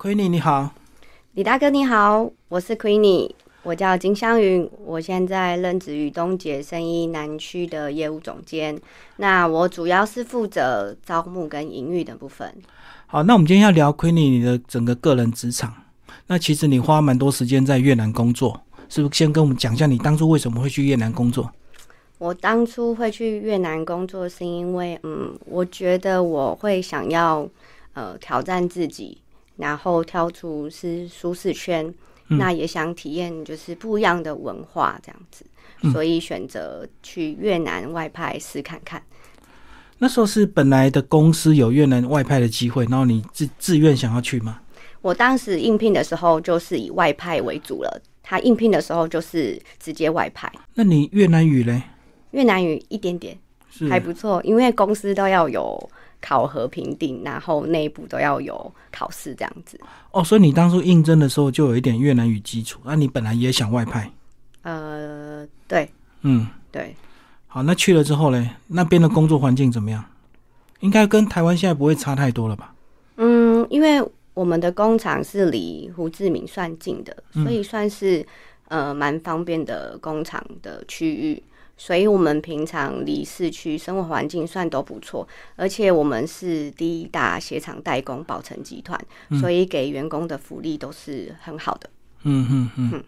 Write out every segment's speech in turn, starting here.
，Queenie 你好，李大哥你好，我是 Queenie，我叫金香云，我现在任职于东杰生意南区的业务总监。那我主要是负责招募跟营运的部分。好，那我们今天要聊 Queenie 你的整个个人职场。那其实你花蛮多时间在越南工作，是不是？先跟我们讲一下你当初为什么会去越南工作？我当初会去越南工作，是因为嗯，我觉得我会想要呃挑战自己，然后跳出是舒适圈，那也想体验就是不一样的文化这样子，所以选择去越南外派试看看。那时候是本来的公司有越南外派的机会，然后你自自愿想要去吗？我当时应聘的时候就是以外派为主了，他应聘的时候就是直接外派。那你越南语嘞？越南语一点点，还不错，因为公司都要有考核评定，然后内部都要有考试这样子。哦，所以你当初应征的时候就有一点越南语基础，那你本来也想外派？呃，对，嗯，对。好，那去了之后呢？那边的工作环境怎么样？应该跟台湾现在不会差太多了吧？嗯，因为我们的工厂是离胡志明算近的，所以算是呃蛮方便的工厂的区域。所以，我们平常离市区生活环境算都不错，而且我们是第一大鞋厂代工宝成集团，所以给员工的福利都是很好的。嗯嗯嗯。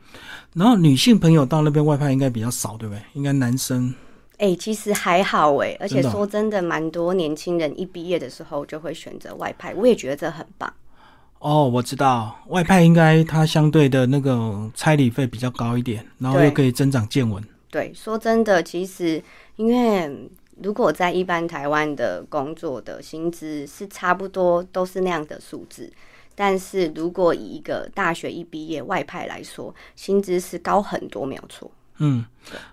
然后，女性朋友到那边外派应该比较少，对不对？应该男生。哎，其实还好哎，而且说真的，蛮多年轻人一毕业的时候就会选择外派，我也觉得这很棒。哦，我知道外派应该它相对的那个差旅费比较高一点，然后又可以增长见闻。对，说真的，其实因为如果在一般台湾的工作的薪资是差不多都是那样的数字，但是如果以一个大学一毕业外派来说，薪资是高很多，没有错。嗯，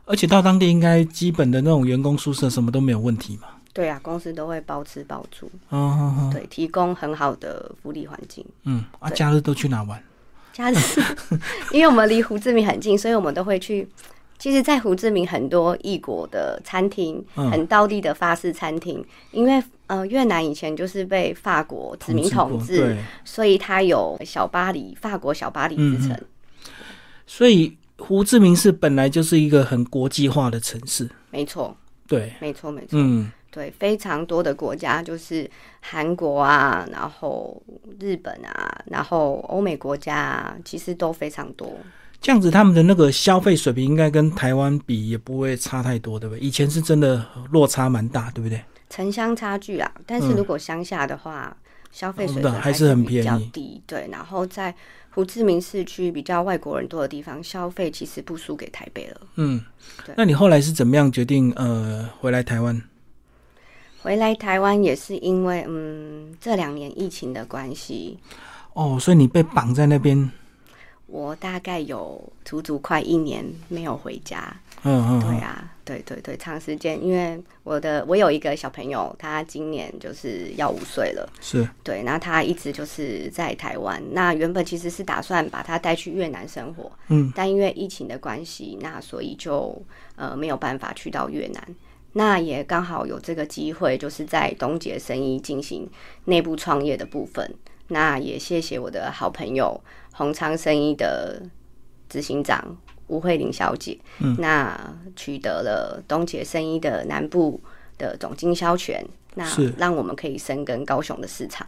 而且到当地应该基本的那种员工宿舍什么都没有问题嘛。对啊，公司都会包吃包住。哦，对，提供很好的福利环境。嗯，啊，假日都去哪玩？假日，因为我们离胡志明很近，所以我们都会去。其实，在胡志明很多异国的餐厅，很道地的法式餐厅，因为呃越南以前就是被法国殖民统治，所以它有小巴黎，法国小巴黎之称。所以胡志明市本来就是一个很国际化的城市。没错，对，没错，没错，嗯，对，非常多的国家，就是韩国啊，然后日本啊，然后欧美国家啊，其实都非常多。这样子，他们的那个消费水平应该跟台湾比也不会差太多，对不对？以前是真的落差蛮大，对不对？城乡差距啊，但是如果乡下的话，消费水平还是很便宜，低。对，然后在胡志明市区比较外国人多的地方，消费其实不输给台北了。嗯，对。那你后来是怎么样决定呃回来台湾？回来台湾也是因为嗯这两年疫情的关系。哦，所以你被绑在那边。我大概有足足快一年没有回家。嗯嗯，对啊，对对对，长时间，因为我的我有一个小朋友，他今年就是要五岁了。是。对，那他一直就是在台湾。那原本其实是打算把他带去越南生活。嗯。但因为疫情的关系，那所以就呃没有办法去到越南。那也刚好有这个机会，就是在东杰生意进行内部创业的部分。那也谢谢我的好朋友宏昌生意的执行长吴慧玲小姐，嗯，那取得了东杰生意的南部的总经销权，那让我们可以深耕高雄的市场。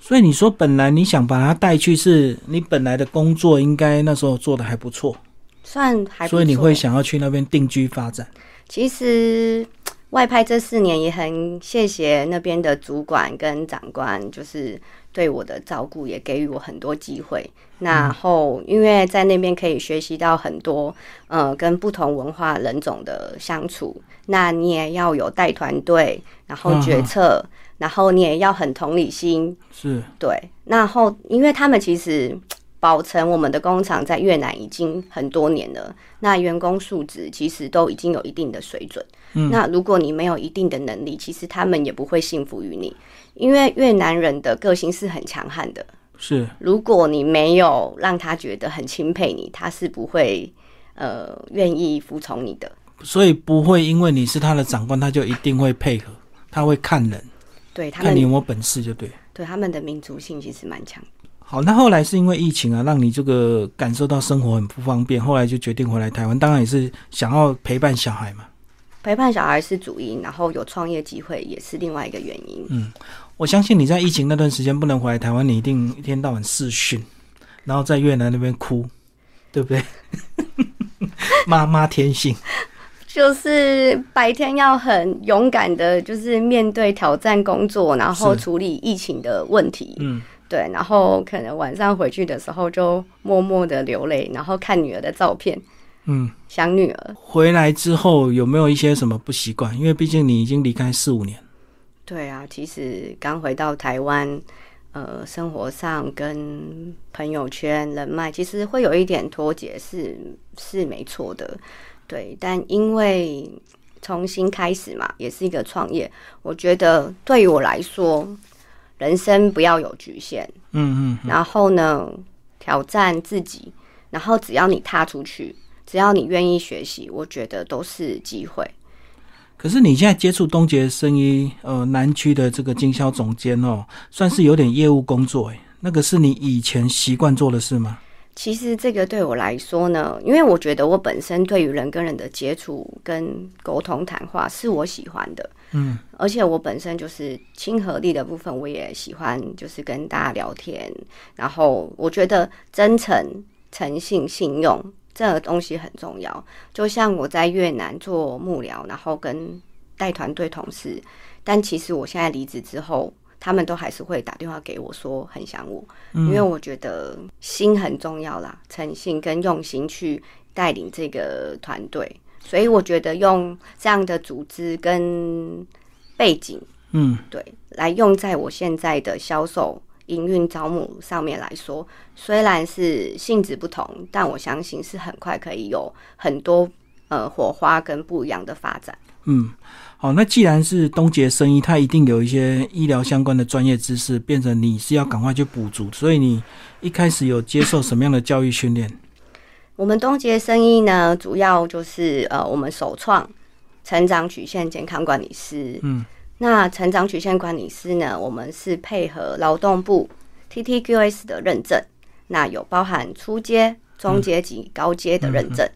所以你说本来你想把他带去，是你本来的工作应该那时候做的还不错，算还，所以你会想要去那边定居发展。其实。外派这四年也很谢谢那边的主管跟长官，就是对我的照顾，也给予我很多机会。然后因为在那边可以学习到很多，呃，跟不同文化人种的相处。那你也要有带团队，然后决策，然后你也要很同理心。是对。然后因为他们其实。保存我们的工厂在越南已经很多年了，那员工素质其实都已经有一定的水准。嗯，那如果你没有一定的能力，其实他们也不会信服于你，因为越南人的个性是很强悍的。是，如果你没有让他觉得很钦佩你，他是不会呃愿意服从你的。所以不会因为你是他的长官，他就一定会配合，他会看人，对，他看你有没有本事就对。对，他们的民族性其实蛮强。好，那后来是因为疫情啊，让你这个感受到生活很不方便，后来就决定回来台湾。当然也是想要陪伴小孩嘛。陪伴小孩是主因，然后有创业机会也是另外一个原因。嗯，我相信你在疫情那段时间不能回来台湾，你一定一天到晚视讯，然后在越南那边哭，对不对？妈妈天性。就是白天要很勇敢的，就是面对挑战工作，然后处理疫情的问题。嗯，对，然后可能晚上回去的时候就默默的流泪，然后看女儿的照片。嗯，想女儿。回来之后有没有一些什么不习惯？因为毕竟你已经离开四五年。对啊，其实刚回到台湾，呃，生活上跟朋友圈人脉，其实会有一点脱节，是是没错的。对，但因为重新开始嘛，也是一个创业。我觉得对于我来说，人生不要有局限，嗯嗯，然后呢，挑战自己，然后只要你踏出去，只要你愿意学习，我觉得都是机会。可是你现在接触东杰生意，呃，南区的这个经销总监哦，算是有点业务工作，哎，那个是你以前习惯做的事吗？其实这个对我来说呢，因为我觉得我本身对于人跟人的接触跟沟通谈话是我喜欢的，嗯，而且我本身就是亲和力的部分，我也喜欢，就是跟大家聊天。然后我觉得真诚、诚信、信用这个东西很重要。就像我在越南做幕僚，然后跟带团队同事，但其实我现在离职之后。他们都还是会打电话给我说很想我，因为我觉得心很重要啦，诚信跟用心去带领这个团队，所以我觉得用这样的组织跟背景，嗯，对，来用在我现在的销售、营运、招募上面来说，虽然是性质不同，但我相信是很快可以有很多呃火花跟不一样的发展，嗯。好，那既然是东杰生意，他一定有一些医疗相关的专业知识，变成你是要赶快去补足。所以你一开始有接受什么样的教育训练？我们东杰生意呢，主要就是呃，我们首创成长曲线健康管理师。嗯，那成长曲线管理师呢，我们是配合劳动部 TTQS 的认证，那有包含初阶、中阶及高阶的认证。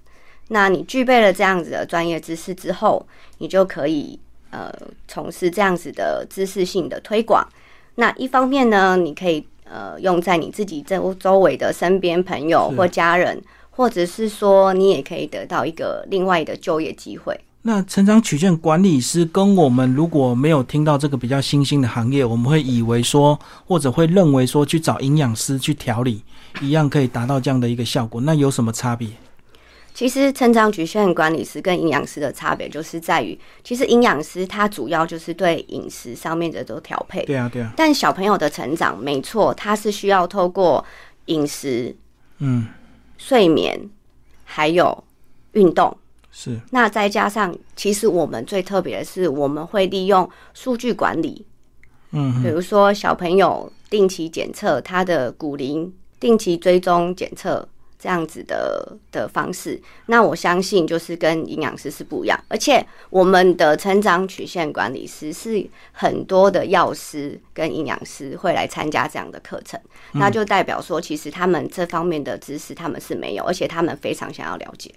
那你具备了这样子的专业知识之后，你就可以呃从事这样子的知识性的推广。那一方面呢，你可以呃用在你自己周周围的身边朋友或家人，或者是说你也可以得到一个另外的就业机会。那成长曲线管理师跟我们如果没有听到这个比较新兴的行业，我们会以为说或者会认为说去找营养师去调理，一样可以达到这样的一个效果。那有什么差别？其实成长曲线管理师跟营养师的差别，就是在于，其实营养师他主要就是对饮食上面的都调配。对啊，对啊。但小朋友的成长，没错，他是需要透过饮食、嗯、睡眠，还有运动。是。那再加上，其实我们最特别的是，我们会利用数据管理。嗯。比如说，小朋友定期检测他的骨龄，定期追踪检测。这样子的的方式，那我相信就是跟营养师是不一样，而且我们的成长曲线管理师是很多的药师跟营养师会来参加这样的课程，那就代表说，其实他们这方面的知识他们是没有，而且他们非常想要了解。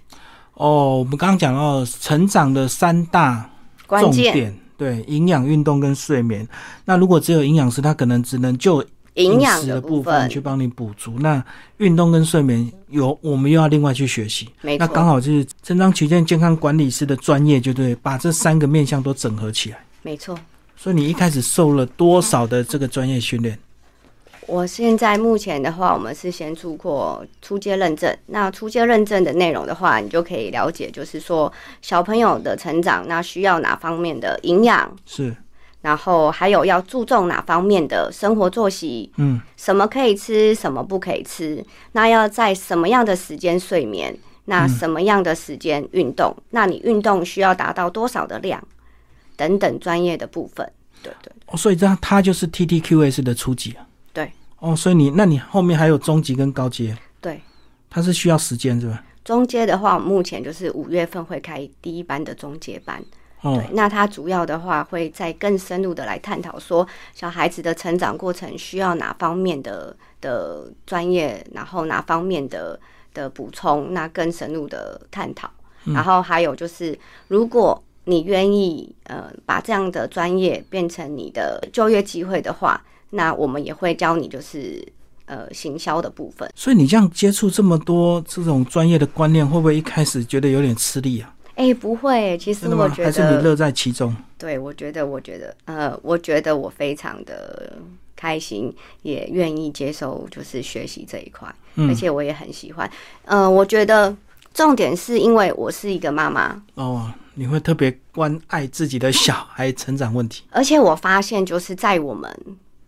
哦，我们刚刚讲到成长的三大关键，对，营养、运动跟睡眠。那如果只有营养师，他可能只能就。营养的部分去帮你补足，那运动跟睡眠有我们又要另外去学习。没错，那刚好就是成长曲线健康管理师的专业，就对，把这三个面向都整合起来。没错。所以你一开始受了多少的这个专业训练？我现在目前的话，我们是先出过初阶认证。那初阶认证的内容的话，你就可以了解，就是说小朋友的成长，那需要哪方面的营养？是。然后还有要注重哪方面的生活作息？嗯，什么可以吃，什么不可以吃？那要在什么样的时间睡眠？那什么样的时间运动？那你运动需要达到多少的量？等等专业的部分。对对。哦，所以这样它就是 T T Q S 的初级啊。对。哦，所以你那你后面还有中级跟高阶？对。它是需要时间是吧？中阶的话，目前就是五月份会开第一班的中阶班。哦对，，那它主要的话会再更深入的来探讨说小孩子的成长过程需要哪方面的的专业，然后哪方面的的补充，那更深入的探讨。然后还有就是，如果你愿意呃把这样的专业变成你的就业机会的话，那我们也会教你就是呃行销的部分。所以你这样接触这么多这种专业的观念，会不会一开始觉得有点吃力啊？哎，不会，其实？我觉得还是你乐在其中？对，我觉得，我觉得，呃，我觉得我非常的开心，也愿意接受就是学习这一块，嗯而且我也很喜欢。呃，我觉得重点是因为我是一个妈妈，哦，你会特别关爱自己的小孩成长问题。而且我发现就是在我们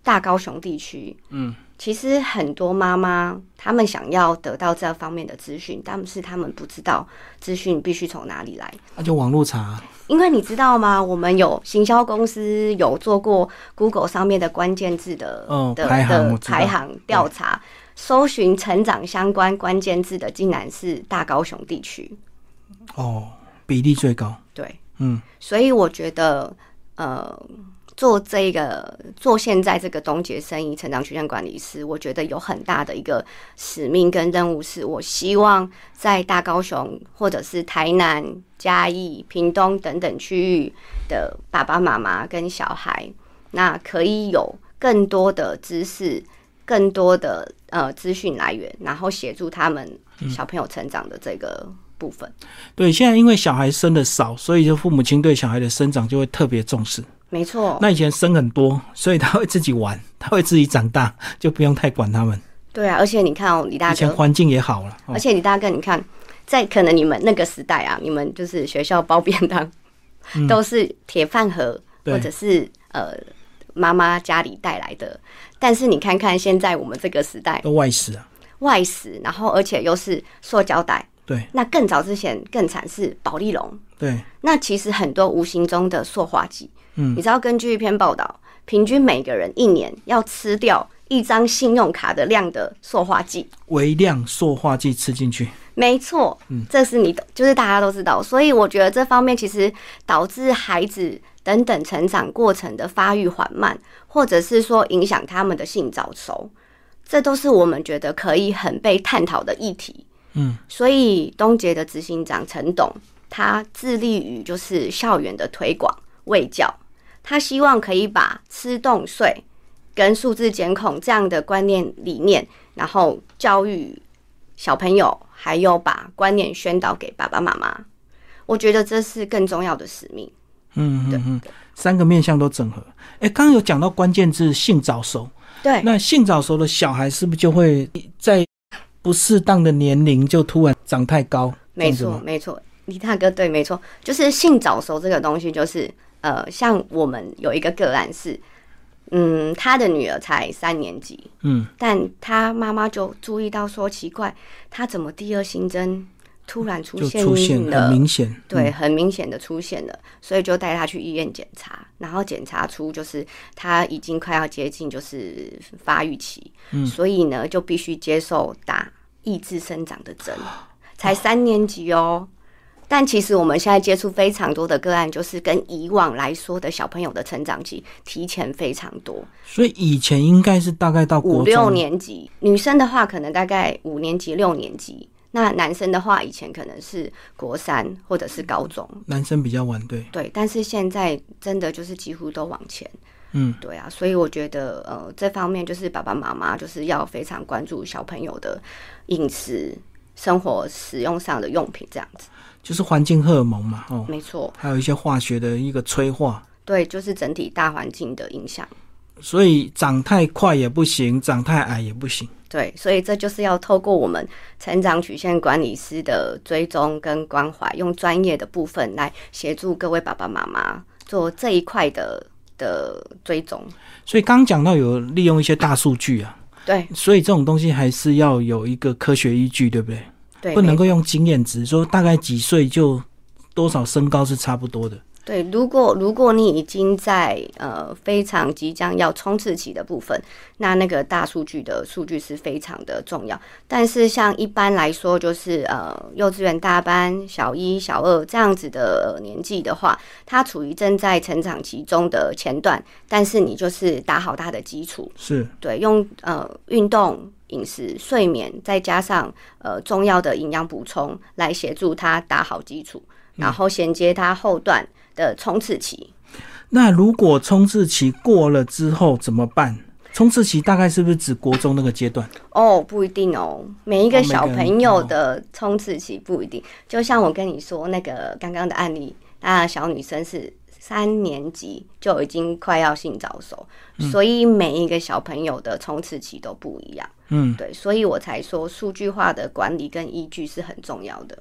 大高雄地区，嗯，其实很多妈妈他们想要得到这方面的资讯，但是他们不知道资讯必须从哪里来。那、就网络查啊、因为你知道吗？我们有行销公司有做过 Google 上面的关键字的、的排行调查，搜寻成长相关关键字的竟然是大高雄地区。哦，比例最高。对，嗯，所以我觉得，呃，做这个做现在这个东杰生意成长曲线管理师，我觉得有很大的一个使命跟任务，是我希望在大高雄或者是台南、嘉义、屏东等等区域的爸爸妈妈跟小孩，那可以有更多的知识。更多的呃资讯来源，然后协助他们小朋友成长的这个部分。对，现在因为小孩生的少，所以就父母亲对小孩的生长就会特别重视。没错，那以前生很多，所以他会自己玩，他会自己长大，就不用太管他们。对啊，而且你看哦，李大哥，以前环境也好了。哦而且李大哥，你看，在可能你们那个时代啊，你们就是学校包便当，都是铁饭盒，或者是呃妈妈家里带来的。但是你看看现在我们这个时代，都外食啊。外食，然后而且又是塑胶袋，对那更早之前更惨是保丽龙。对，那其实很多无形中的塑化剂，嗯你知道，根据一篇报道，平均每个人一年要吃掉一张信用卡的量的塑化剂。微量塑化剂吃进去。没错，嗯这是你的，就是大家都知道，所以我觉得这方面其实导致孩子等等成长过程的发育缓慢，或者是说影响他们的性早熟，这都是我们觉得可以很被探讨的议题。嗯，所以东杰的执行长陈董，他致力于就是校园的推广卫教，他希望可以把吃动睡跟数字监控这样的观念理念，然后教育小朋友，还有把观念宣导给爸爸妈妈。我觉得这是更重要的使命。嗯嗯嗯，三个面向都整合。哎，刚刚有讲到关键字性早熟，对，那性早熟的小孩是不是就会在不适当的年龄就突然长太高？没错，没错，李大哥对，没错，就是性早熟这个东西，就是呃，像我们有一个个案是，嗯，他的女儿才三年级，嗯，但他妈妈就注意到说，奇怪，他怎么第二新增突然出就现出现了很明显。对，嗯很明显的出现了，所以就带他去医院检查，然后检查出就是他已经快要接近就是发育期，嗯所以呢就必须接受打抑制生长的针，才三年级哦。但其实我们现在接触非常多的个案，就是跟以往来说的小朋友的成长期提前非常多，所以以前应该是大概到五六，年级，女生的话可能大概五年级、六年级，那男生的话以前可能是国三或者是高中。男生比较晚，对，对，但是现在真的就是几乎都往前，嗯，对啊，所以我觉得呃这方面就是爸爸妈妈就是要非常关注小朋友的饮食、生活使用上的用品这样子，就是环境荷尔蒙嘛，哦，没错，还有一些化学的一个催化，对，就是整体大环境的影响，所以长太快也不行，长太矮也不行。对，所以这就是要透过我们成长曲线管理师的追踪跟关怀，用专业的部分来协助各位爸爸妈妈做这一块的的追踪，所以刚刚讲到有利用一些大数据啊，对。所以这种东西还是要有一个科学依据，对不对？对，不能够用经验值说大概几岁就多少身高是差不多的。对，如果如果你已经在呃非常即将要冲刺期的部分，那那个大数据的数据是非常的重要。但是像一般来说，就是呃幼稚园大班、小一、小二这样子的年纪的话，他处于正在成长期中的前段，但是你就是打好他的基础，是对，用呃运动、饮食、睡眠，再加上呃重要的营养补充来协助他打好基础，然后衔接他后段的冲刺期。那如果冲刺期过了之后怎么办？冲刺期大概是不是指国中那个阶段？哦，不一定哦，每一个小朋友哦的冲刺期不一定。就像我跟你说那个刚刚的案例，那小女生是三年级就已经快要性早熟，所以每一个小朋友的冲刺期都不一样。嗯，对，所以我才说数据化的管理跟依据是很重要的。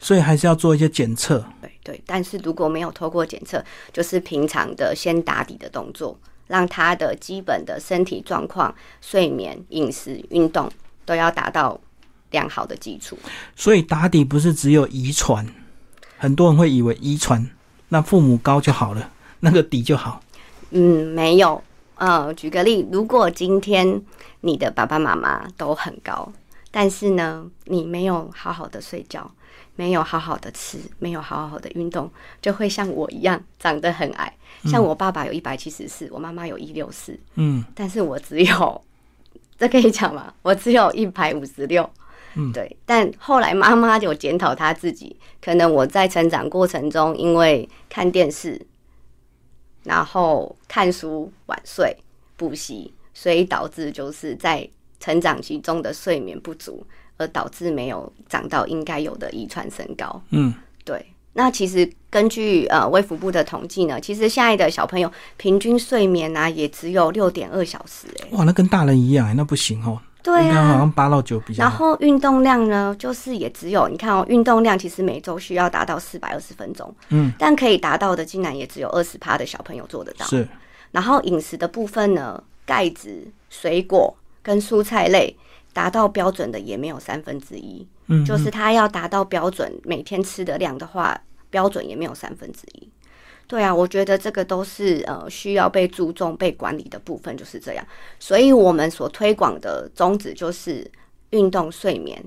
所以还是要做一些检测。对对，但是如果没有透过检测，就是平常的先打底的动作，让他的基本的身体状况、睡眠、饮食、运动都要达到良好的基础。所以打底不是只有遗传，很多人会以为遗传，那父母高就好了，那个底就好。嗯，没有。呃，举个例，如果今天你的爸爸妈妈都很高，但是呢，你没有好好的睡觉，没有好好的吃，没有好好的运动，就会像我一样长得很矮。像我爸爸有一百七十四，我妈妈有一六四，嗯，但是我只有，这可以讲吗？我只有一百五十六。嗯对。但后来妈妈有检讨她自己，可能我在成长过程中，因为看电视，然后看书晚睡、补习，所以导致就是在成长期中的睡眠不足，而导致没有长到应该有的遗传身高。嗯，对。那其实根据呃卫福部的统计呢，其实现在的小朋友平均睡眠啊也只有六点二小时、欸，哇，那跟大人一样，那不行哦。对啊好啊。像八到九比较然好。后运动量呢，就是也只有你看哦，运动量其实每周需要达到四百二十分钟，嗯，但可以达到的竟然也只有二十趴的小朋友做得到。是，然后饮食的部分呢，钙质、水果跟蔬菜类达到标准的也没有三分之一，嗯，就是他要达到标准每天吃的量的话，标准也没有三分之一。对啊，我觉得这个都是呃需要被注重、被管理的部分，就是这样。所以我们所推广的宗旨就是运动、睡眠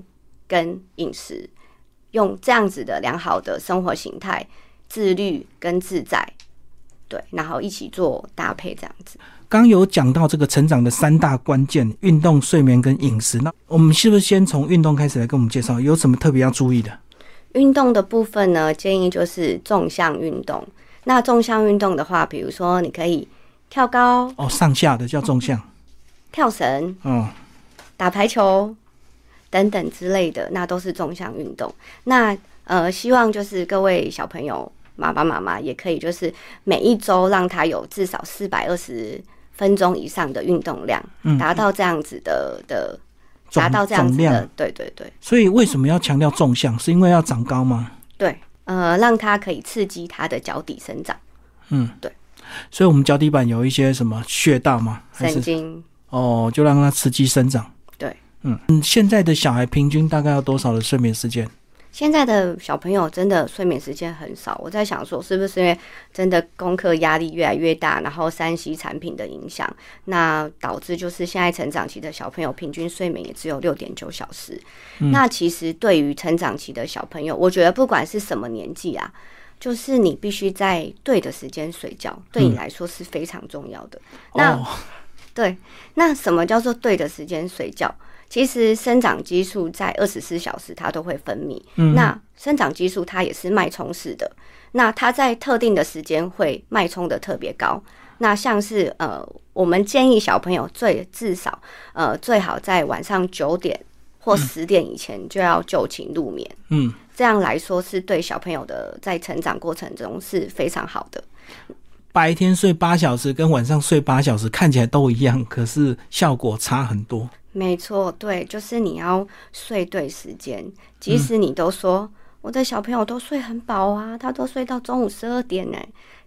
跟饮食，用这样子的良好的生活形态、自律跟自在，对，然后一起做搭配这样子。刚有讲到这个成长的三大关键：运动、睡眠跟饮食。那我们是不是先从运动开始来跟我们介绍，有什么特别要注意的？运动的部分呢，建议就是纵向运动。那纵向运动的话，比如说你可以跳高、哦，上下的叫纵向。跳绳、嗯，打排球等等之类的，那都是纵向运动。那呃，希望就是各位小朋友、爸爸妈妈也可以，就是每一周让他有至少四百二十分钟以上的运动量，嗯达到这样子的的，达到这样子的，对对对所以为什么要强调纵向？是因为要长高吗？对，呃，让他可以刺激他的脚底生长嗯，对。所以我们脚底板有一些什么穴道吗？神经。哦，就让它刺激生长。对，嗯嗯，现在的小孩平均大概要多少的睡眠时间？现在的小朋友真的睡眠时间很少，我在想说，是不是因为真的功课压力越来越大，然后三 C 产品的影响，那导致就是现在成长期的小朋友平均睡眠也只有六点九小时。那其实对于成长期的小朋友，我觉得不管是什么年纪啊，就是你必须在对的时间睡觉，对你来说是非常重要的。那哦，对，那什么叫做对的时间睡觉？其实生长激素在二十四小时它都会分泌，嗯那生长激素它也是脉冲式的，那它在特定的时间会脉冲的特别高。那像是呃，我们建议小朋友最至少呃最好在晚上九点或十点以前就要就寝入眠，嗯，这样来说是对小朋友的在成长过程中是非常好的。白天睡八小时跟晚上睡八小时看起来都一样，可是效果差很多。没错，对，就是你要睡对时间。即使你都说、我的小朋友都睡很饱啊，他都睡到中午十二点呢，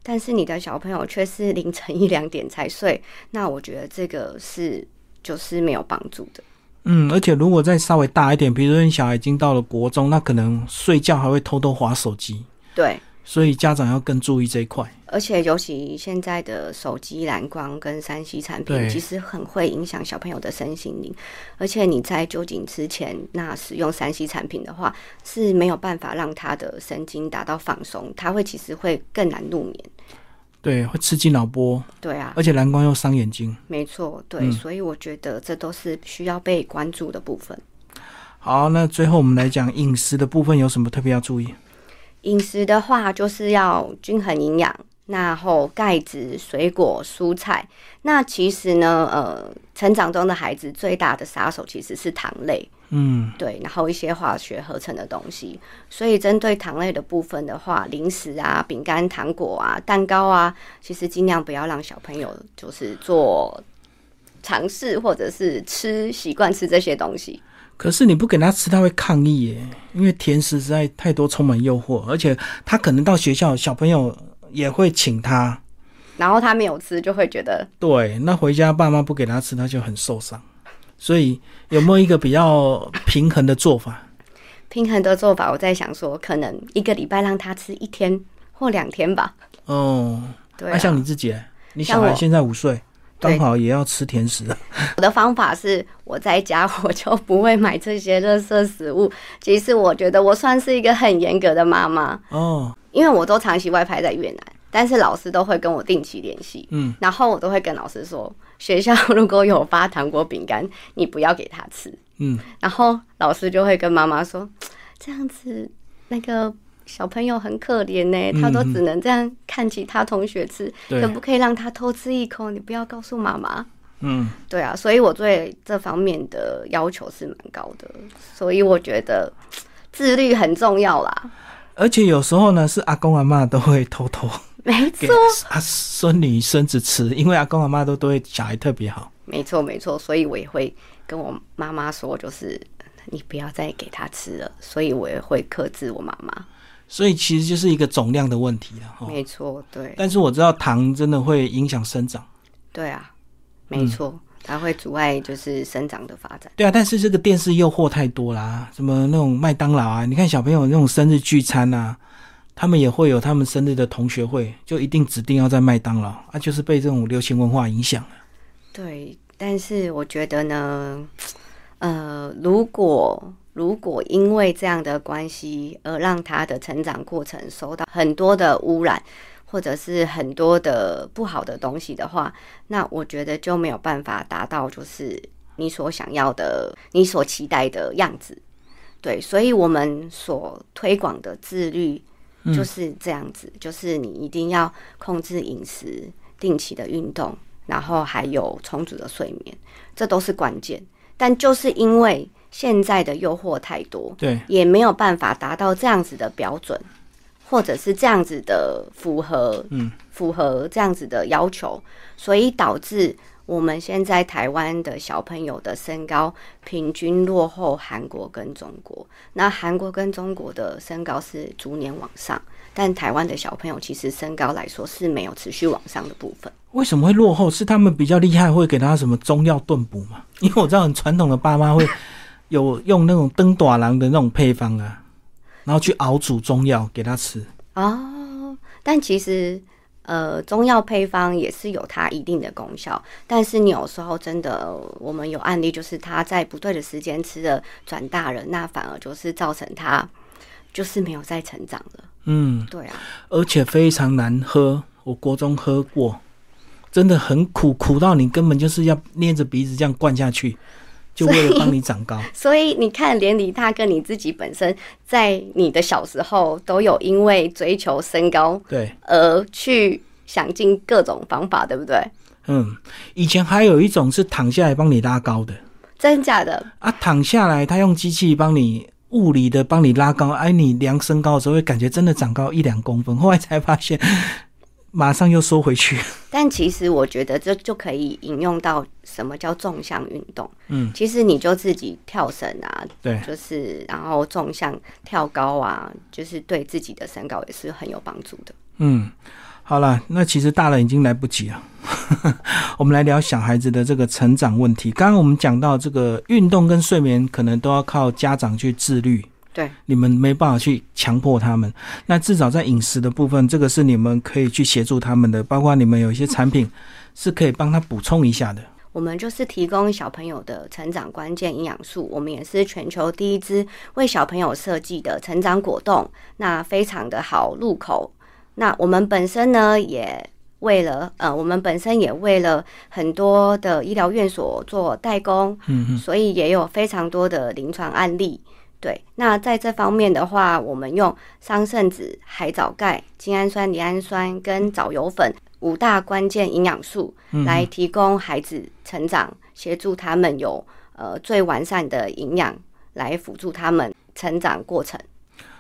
但是你的小朋友却是凌晨一两点才睡，那我觉得这个是就是没有帮助的。嗯，而且如果再稍微大一点，比如说你小孩已经到了国中，那可能睡觉还会偷偷划手机。对，所以家长要更注意这一块。而且尤其现在的手机蓝光跟三 C 产品，其实很会影响小朋友的身心灵。而且你在就寝之前，那使用三 C 产品的话，是没有办法让他的神经达到放松，他会其实会更难入眠。对，会刺激脑波，对啊，而且蓝光又伤眼睛。没错，对，嗯所以我觉得这都是需要被关注的部分。好，那最后我们来讲饮食的部分有什么特别要注意？饮食的话，就是要均衡营养，然后钙质、水果、蔬菜。那其实呢，呃，成长中的孩子最大的杀手其实是糖类，嗯，对，然后一些化学合成的东西。所以针对糖类的部分的话，零食啊、饼干、糖果啊、蛋糕啊，其实尽量不要让小朋友就是做尝试或者是吃习惯吃这些东西。可是你不给他吃，他会抗议耶，因为甜食实在太多，充满诱惑，而且他可能到学校，小朋友也会请他。然后他没有吃，就会觉得对，那回家爸妈不给他吃，他就很受伤。所以有没有一个比较平衡的做法？平衡的做法。我在想说，可能一个礼拜让他吃一天或两天吧。哦，对啊，像你自己，你小孩现在五岁，对刚好也要吃甜食了。我的方法是我在家我就不会买这些垃圾食物。其实我觉得我算是一个很严格的妈妈，哦，因为我都长期外派在越南，但是老师都会跟我定期联系，嗯，然后我都会跟老师说，学校如果有发糖果饼干，你不要给他吃。嗯，然后老师就会跟妈妈说，这样子那个小朋友很可怜呢，他都只能这样看其他同学吃，对可不可以让他偷吃一口？你不要告诉妈妈。嗯，对啊，所以我对这方面的要求是蛮高的，所以我觉得自律很重要啦。而且有时候呢，是阿公阿妈都会偷偷没错，啊孙女孙子吃，因为阿公阿妈都都会小孩特别好。没错，没错，所以我也会跟我妈妈说，就是你不要再给他吃了，所以我也会克制我妈妈。所以其实就是一个总量的问题了哈。没错，对，但是我知道糖真的会影响生长，对啊，没错，它会阻碍就是生长的发展。对啊。但是这个电视诱惑太多啦，什么那种麦当劳啊，你看小朋友那种生日聚餐啊，他们也会有他们生日的同学会，就一定指定要在麦当劳啊，就是被这种流行文化影响了。对，但是我觉得呢，呃，如果如果因为这样的关系而让他的成长过程受到很多的污染，或者是很多的不好的东西的话，那我觉得就没有办法达到就是你所想要的、你所期待的样子。对，所以我们所推广的自律就是这样子，就是你一定要控制饮食、定期的运动，然后还有充足的睡眠，这都是关键。但就是因为现在的诱惑太多，对，也没有办法达到这样子的标准，或者是这样子的符合，嗯，符合这样子的要求，所以导致我们现在台湾的小朋友的身高平均落后韩国跟中国。那韩国跟中国的身高是逐年往上，但台湾的小朋友其实身高来说是没有持续往上的部分。为什么会落后？是他们比较厉害，会给他什么中药炖补吗？因为我知道很传统的爸妈会有用那种灯短郎的那种配方啊，然后去熬煮中药给他吃。哦，但其实呃，中药配方也是有它一定的功效，但是你有时候真的，我们有案例就是他在不对的时间吃了转大人，那反而就是造成他就是没有再成长了。嗯，对啊，而且非常难喝，我国中喝过，真的很苦，苦到你根本就是要捏着鼻子这样灌下去，就为了帮你长高。所以你看，连李大哥你自己本身在你的小时候都有因为追求身高对，而去想尽各种方法，对不对？嗯，以前还有一种是躺下来帮你拉高的真假的？啊，躺下来他用机器帮你物理的帮你拉高，哎，你量身高的时候会感觉真的长高一两公分，后来才发现，马上又收回去。但其实我觉得这就可以引用到什么叫纵向运动。嗯，其实你就自己跳绳啊，对，就是然后纵向跳高啊，就是对自己的身高也是很有帮助的。嗯，好了，那其实大人已经来不及了。我们来聊小孩子的这个成长问题。刚刚我们讲到这个运动跟睡眠，可能都要靠家长去自律。对，你们没办法去强迫他们。那至少在饮食的部分，这个是你们可以去协助他们的，包括你们有一些产品 是可以帮他补充一下的。我们就是提供小朋友的成长关键营养素，我们也是全球第一支为小朋友设计的成长果冻，那非常的好入口。那我们本身呢，也为了呃，我们本身也为了很多的医疗院所做代工，嗯所以也有非常多的临床案例。对，那在这方面的话，我们用桑葚子、海藻钙、精氨酸、离氨酸跟藻油粉五大关键营养素，来提供孩子成长，协助他们有呃最完善的营养，来辅助他们成长过程。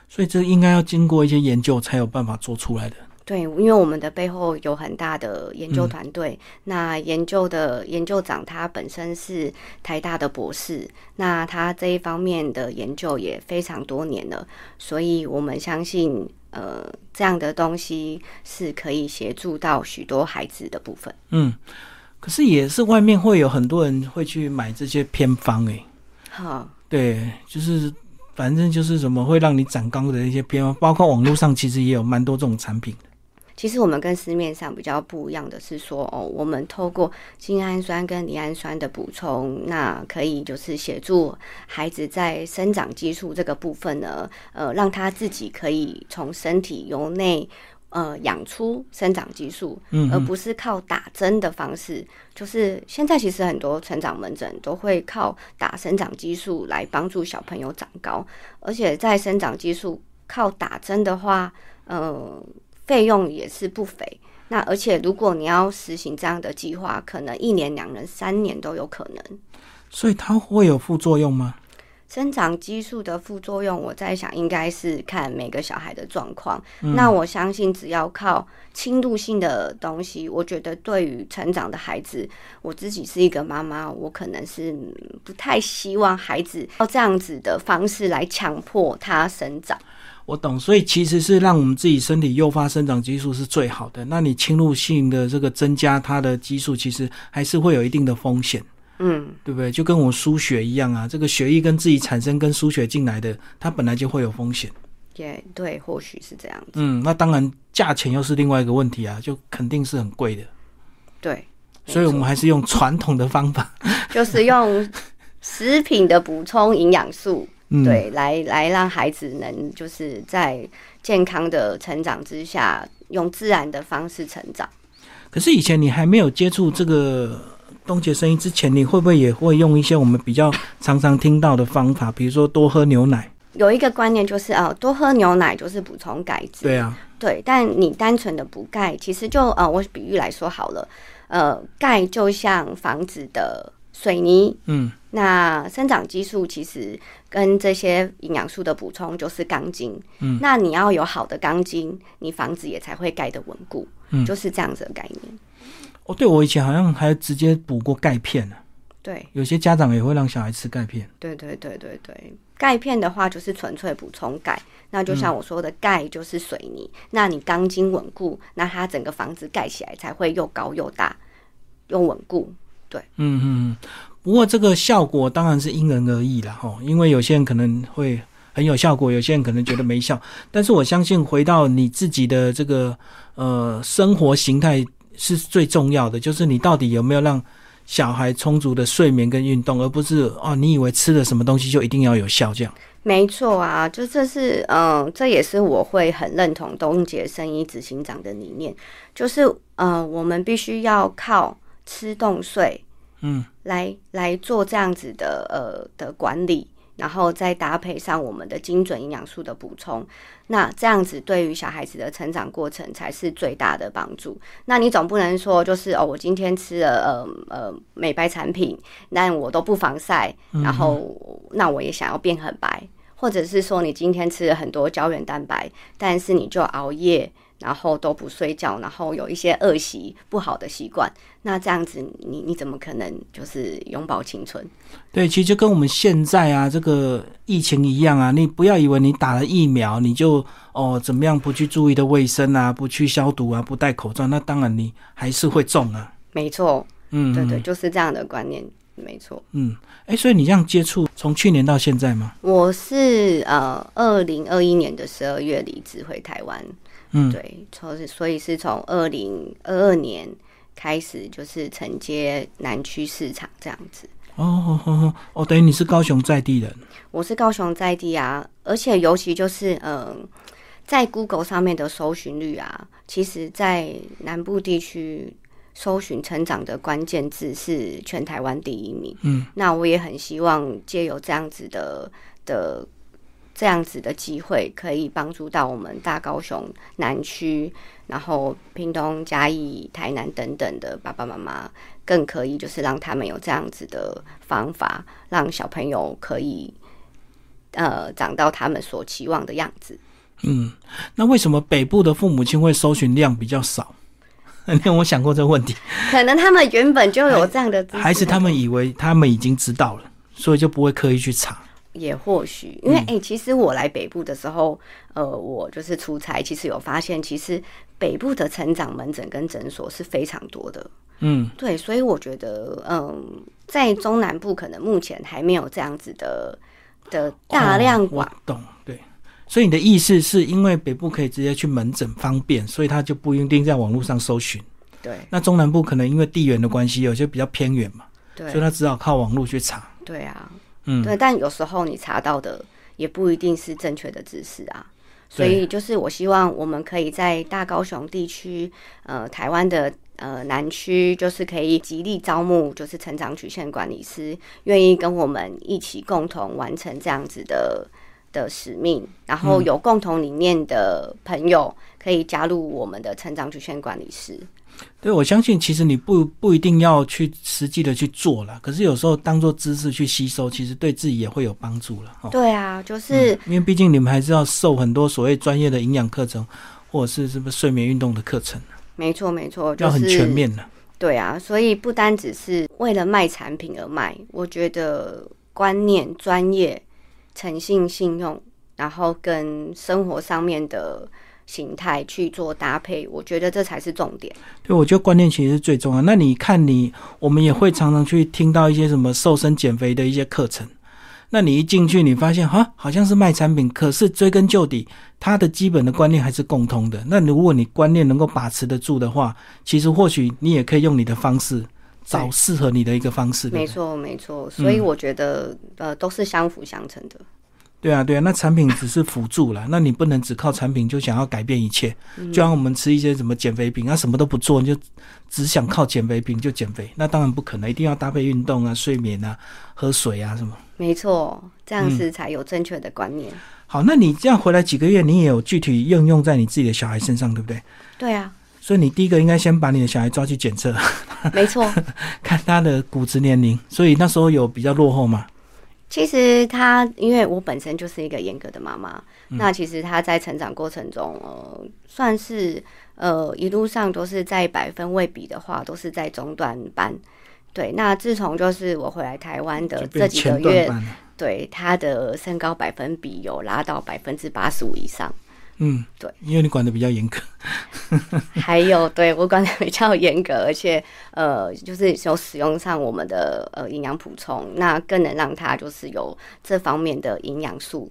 所以这应该要经过一些研究才有办法做出来的。对，因为我们的背后有很大的研究团队，那研究的研究长他本身是台大的博士，那他这一方面的研究也非常多年了，所以我们相信，呃，这样的东西是可以协助到许多孩子的部分。嗯，可是也是外面会有很多人会去买这些偏方，诶，好，对，就是反正就是什么会让你长高的一些偏方，包括网络上其实也有蛮多这种产品的。其实我们跟市面上比较不一样的是说，哦，我们透过精氨酸跟离氨酸的补充，那可以就是协助孩子在生长激素这个部分呢，呃，让他自己可以从身体由内呃养出生长激素，嗯而不是靠打针的方式。就是现在其实很多成长门诊都会靠打生长激素来帮助小朋友长高，而且在生长激素靠打针的话，呃。费用也是不菲。那而且如果你要实行这样的计划，可能一年、两年、三年都有可能。所以它会有副作用吗？生长激素的副作用，我在想应该是看每个小孩的状况。那我相信，只要靠轻度性的东西，我觉得对于成长的孩子，我自己是一个妈妈，我可能是不太希望孩子要这样子的方式来强迫他生长。我懂，所以其实是让我们自己身体诱发生长激素是最好的。那你侵入性的这个增加它的激素，其实还是会有一定的风险，嗯，对不对？就跟我输血一样啊，这个血液跟自己产生跟输血进来的，它本来就会有风险。也对，或许是这样子。嗯，那当然价钱又是另外一个问题啊，就肯定是很贵的。对，所以我们还是用传统的方法，就是用食品的补充营养素。嗯，对，来来让孩子能就是在健康的成长之下，用自然的方式成长。可是以前你还没有接触这个冻结声音之前，你会不会也会用一些我们比较常常听到的方法，比如说多喝牛奶？有一个观念就是啊，多喝牛奶就是补充钙质。对啊，对，但你单纯的补钙，其实就呃，我比喻来说好了，呃，钙就像房子的水泥，嗯，那生长激素其实跟这些营养素的补充就是钢筋，嗯，那你要有好的钢筋，你房子也才会盖得稳固，嗯就是这样子的概念。哦，对，我以前好像还直接补过钙片呢、对，有些家长也会让小孩吃钙片。对对对对对，钙片的话就是纯粹补充钙，那就像我说的，钙就是水泥，那你钢筋稳固，那它整个房子盖起来才会又高又大又稳固。嗯嗯嗯。不过这个效果当然是因人而异了哈，因为有些人可能会很有效果，有些人可能觉得没效。但是我相信回到你自己的这个呃生活形态是最重要的，就是你到底有没有让小孩充足的睡眠跟运动，而不是哦你以为吃了什么东西就一定要有效这样。没错啊，就这是嗯、这也是我会很认同东杰生医执行长的理念，就是呃，我们必须要靠吃动睡嗯来来做这样子的呃的管理，然后再搭配上我们的精准营养素的补充，那这样子对于小孩子的成长过程才是最大的帮助。那你总不能说就是哦，我今天吃了呃呃美白产品，那我都不防晒，然后那我也想要变很白，或者是说你今天吃了很多胶原蛋白，但是你就熬夜。然后都不睡觉，然后有一些恶习、不好的习惯，那这样子你你怎么可能就是永葆青春？对，其实就跟我们现在啊这个疫情一样啊，你不要以为你打了疫苗你就哦怎么样不去注意的卫生啊，不去消毒啊，不戴口罩，那当然你还是会中啊。没错，嗯，对对，就是这样的观念。没错。嗯，哎，所以你这样接触从去年到现在吗？我是呃，二零二一年的十二月离职回台湾。嗯，对，从是所以是从二零二二年开始，就是承接南区市场这样子。哦哦哦哦，等于你是高雄在地人。我是高雄在地啊，而且尤其就是嗯，在 Google 上面的搜寻率啊，其实，在南部地区搜寻成长的关键字是全台湾第一名。嗯，那我也很希望借由这样子的的这样子的机会，可以帮助到我们大高雄南区，然后屏东、嘉义、台南等等的爸爸妈妈，更可以就是让他们有这样子的方法，让小朋友可以呃长到他们所期望的样子。嗯，那为什么北部的父母亲会搜寻量比较少？你有没有想过这个问题？可能他们原本就有这样的还是他们以为他们已经知道了，所以就不会刻意去查？也或许，因为哎、其实我来北部的时候，呃，我就是出差，其实有发现，其实北部的成长门诊跟诊所是非常多的。嗯，对，所以我觉得，嗯，在中南部可能目前还没有这样子的的大量哦我懂，对。所以你的意思是因为北部可以直接去门诊方便，所以他就不一定在网络上搜寻。对那中南部可能因为地缘的关系，有些比较偏远嘛，对所以他只好靠网络去查。对啊，嗯，对，但有时候你查到的也不一定是正确的知识啊。所以就是我希望我们可以在大高雄地区，呃，台湾的呃南区，就是可以极力招募，就是成长曲线管理师，愿意跟我们一起共同完成这样子的的使命，然后有共同理念的朋友可以加入我们的成长曲线管理师。对，我相信其实你不不一定要去实际的去做了，可是有时候当做知识去吸收，其实对自己也会有帮助了。哦，对啊，就是、因为毕竟你们还是要受很多所谓专业的营养课程，或者是什么睡眠运动的课程，没错没错，就要很全面的。对啊，所以不单只是为了卖产品而卖，我觉得观念、专业、诚信、信用，然后跟生活上面的形态去做搭配，我觉得这才是重点。对，我觉得观念其实是最重要。那你看你，我们也会常常去听到一些什么瘦身减肥的一些课程。那你一进去，你发现哈，好像是卖产品，可是追根究底，它的基本的观念还是共通的。那如果你观念能够把持得住的话，其实或许你也可以用你的方式找适合你的一个方式。没错，没错。所以我觉得，呃，都是相辅相成的。对啊，对啊，那产品只是辅助了，那你不能只靠产品就想要改变一切。就像我们吃一些什么减肥品，啊，什么都不做，你就只想靠减肥品就减肥，那当然不可能，一定要搭配运动啊、睡眠啊、喝水啊什么。没错，这样子才有正确的观念。好，那你这样回来几个月，你也有具体应用在你自己的小孩身上，对不对？对啊，所以你第一个应该先把你的小孩抓去检测，没错。看他的骨质年龄。所以那时候有比较落后嘛？其实他，因为我本身就是一个严格的妈妈，那其实他在成长过程中，呃，算是呃一路上都是在百分位比的话，都是在中段班。对，那自从就是我回来台湾的这几个月，对他的身高百分比有拉到百分之八十五以上，嗯，对，因为你管的比较严格。还有对我管的比较严格，而且呃，就是有使用上我们的呃营养补充，那更能让他就是有这方面的营养素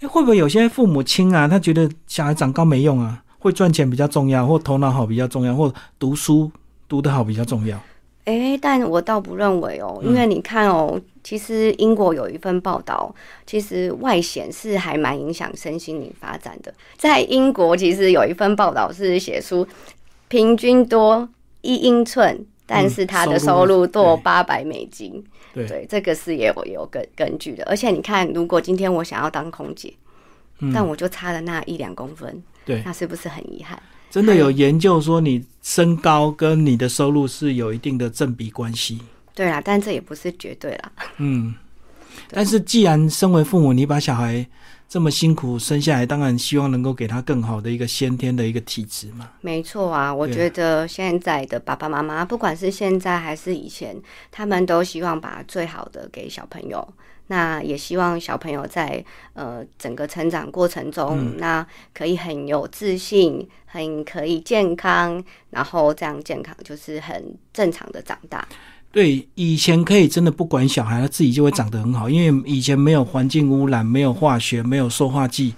诶会不会有些父母亲啊，他觉得小孩长高没用啊，会赚钱比较重要，或头脑好比较重要，或读书读得好比较重要？诶，但我倒不认为哦，因为你看哦，其实英国有一份报道，其实外显是还蛮影响身心灵发展的。在英国，其实有一份报道是写出平均多一英寸，但是他的收入多八百美金。对，对，这个是也有有根根据的。而且你看，如果今天我想要当空姐，但我就差了那一两公分，对，那是不是很遗憾？真的有研究说，你身高跟你的收入是有一定的正比关系。对啦，但这也不是绝对啦。嗯，但是既然身为父母，你把小孩这么辛苦生下来，当然希望能够给他更好的一个先天的一个体质嘛。没错啊，我觉得现在的爸爸妈妈，不管是现在还是以前，他们都希望把最好的给小朋友。那也希望小朋友在呃整个成长过程中，那可以很有自信，很可以健康，然后这样健康就是很正常的长大。对，以前可以真的不管小孩，他自己就会长得很好，因为以前没有环境污染，没有化学，没有塑化剂，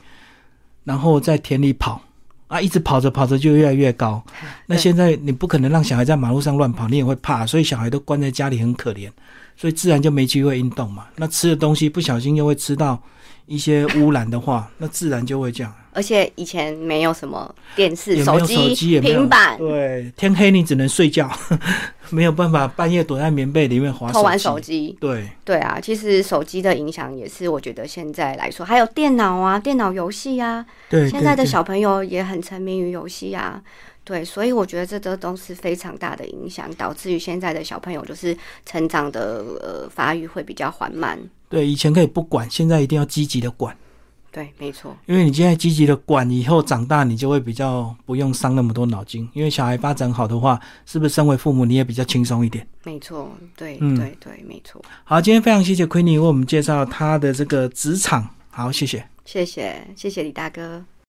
然后在田里跑啊，一直跑着跑着就越来越高。那现在你不可能让小孩在马路上乱跑，你也会怕，所以小孩都关在家里很可怜，所以自然就没机会运动嘛。那吃的东西不小心又会吃到一些污染的话，那自然就会这样。而且以前没有什么电视、手机、也没有平板，对，天黑你只能睡觉，没有办法半夜躲在棉被里面划偷玩手手机。对，对啊，其实手机的影响也是，我觉得现在来说，还有电脑啊、电脑游戏啊，对，现在的小朋友也很沉迷于游戏啊。对，所以我觉得这都都是非常大的影响，导致于现在的小朋友就是成长的呃发育会比较缓慢。对，以前可以不管，现在一定要积极的管，对，没错，因为你现在积极的管，以后长大你就会比较不用伤那么多脑筋。因为小孩发展好的话，是不是身为父母你也比较轻松一点？没错，对，嗯对，对，没错。好，今天非常谢谢 Queenie 为我们介绍他的这个职场，好，谢谢。谢谢，谢谢李大哥。